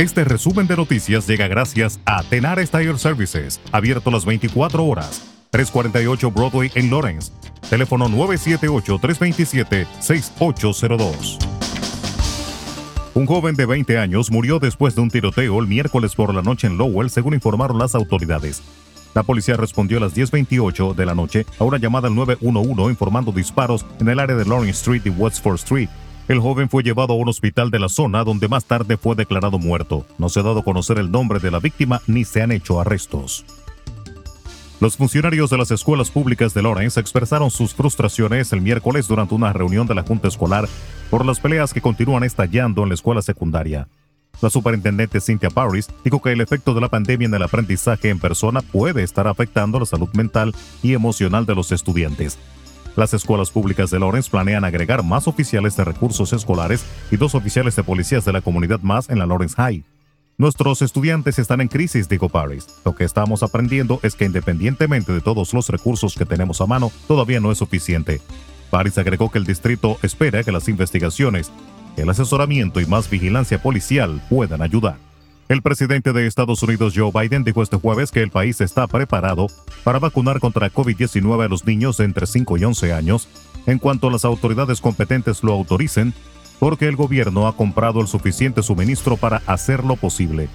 Este resumen de noticias llega gracias a Tenar Tire Services, abierto las 24 horas. 348 Broadway en Lawrence. Teléfono 978-327-6802. Un joven de 20 años murió después de un tiroteo el miércoles por la noche en Lowell, según informaron las autoridades. La policía respondió a las 10.28 de la noche a una llamada al 911 informando disparos en el área de Lawrence Street y Westford Street. El joven fue llevado a un hospital de la zona donde más tarde fue declarado muerto. No se ha dado a conocer el nombre de la víctima ni se han hecho arrestos. Los funcionarios de las escuelas públicas de Lawrence expresaron sus frustraciones el miércoles durante una reunión de la Junta Escolar por las peleas que continúan estallando en la escuela secundaria. La superintendente Cynthia Paris dijo que el efecto de la pandemia en el aprendizaje en persona puede estar afectando la salud mental y emocional de los estudiantes. Las escuelas públicas de Lawrence planean agregar más oficiales de recursos escolares y dos oficiales de policías de la comunidad más en la Lawrence High. Nuestros estudiantes están en crisis, dijo Paris. Lo que estamos aprendiendo es que independientemente de todos los recursos que tenemos a mano, todavía no es suficiente. Paris agregó que el distrito espera que las investigaciones el asesoramiento y más vigilancia policial puedan ayudar. El presidente de Estados Unidos Joe Biden dijo este jueves que el país está preparado para vacunar contra COVID-19 a los niños de entre 5 y 11 años en cuanto las autoridades competentes lo autoricen, porque el gobierno ha comprado el suficiente suministro para hacerlo posible.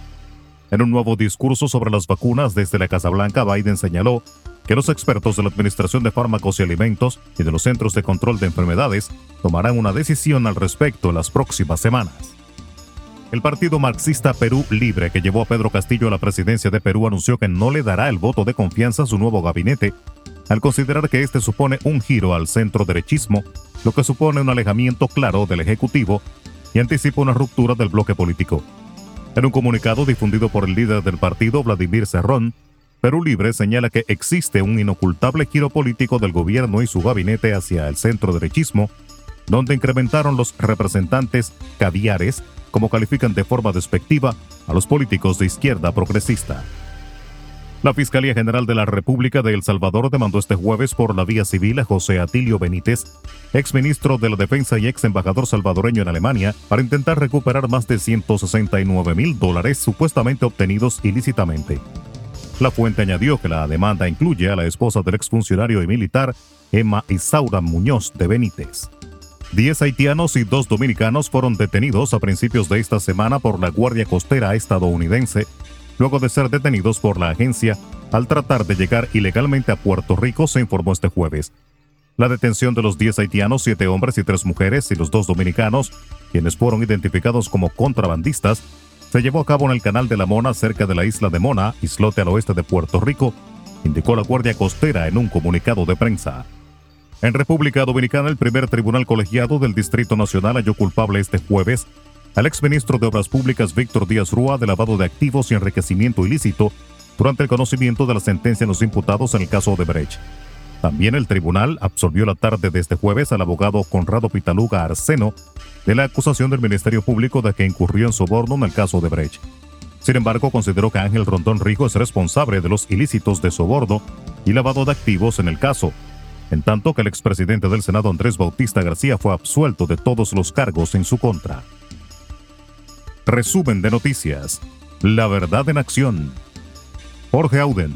En un nuevo discurso sobre las vacunas desde la Casa Blanca, Biden señaló que los expertos de la Administración de Fármacos y Alimentos y de los Centros de Control de Enfermedades tomarán una decisión al respecto en las próximas semanas. El Partido Marxista Perú Libre, que llevó a Pedro Castillo a la presidencia de Perú, anunció que no le dará el voto de confianza a su nuevo gabinete, al considerar que este supone un giro al centro derechismo, lo que supone un alejamiento claro del Ejecutivo y anticipa una ruptura del bloque político. En un comunicado difundido por el líder del partido, Vladimir Cerrón, Perú Libre señala que existe un inocultable giro político del gobierno y su gabinete hacia el centro derechismo, donde incrementaron los representantes caviares, como califican de forma despectiva a los políticos de izquierda progresista. La Fiscalía General de la República de El Salvador demandó este jueves por la vía civil a José Atilio Benítez, exministro de la Defensa y ex embajador salvadoreño en Alemania, para intentar recuperar más de 169 mil dólares supuestamente obtenidos ilícitamente. La fuente añadió que la demanda incluye a la esposa del exfuncionario y militar Emma Isaura Muñoz de Benítez. Diez haitianos y dos dominicanos fueron detenidos a principios de esta semana por la Guardia Costera estadounidense, luego de ser detenidos por la agencia al tratar de llegar ilegalmente a Puerto Rico, se informó este jueves. La detención de los 10 haitianos, siete hombres y tres mujeres y los dos dominicanos, quienes fueron identificados como contrabandistas, se llevó a cabo en el Canal de la Mona cerca de la isla de Mona, islote al oeste de Puerto Rico, indicó la Guardia Costera en un comunicado de prensa. En República Dominicana, el primer tribunal colegiado del Distrito Nacional halló culpable este jueves al exministro de Obras Públicas Víctor Díaz Rúa de lavado de activos y enriquecimiento ilícito durante el conocimiento de la sentencia en los imputados en el caso de Brecht. También el tribunal absolvió la tarde de este jueves al abogado Conrado Pitaluga Arseno de la acusación del Ministerio Público de que incurrió en soborno en el caso de Brecht. Sin embargo, consideró que Ángel Rondón Rijo es responsable de los ilícitos de soborno y lavado de activos en el caso, en tanto que el expresidente del Senado Andrés Bautista García fue absuelto de todos los cargos en su contra. Resumen de noticias. La verdad en acción. Jorge Auden.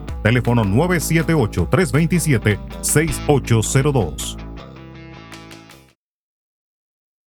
Teléfono 978-327-6802.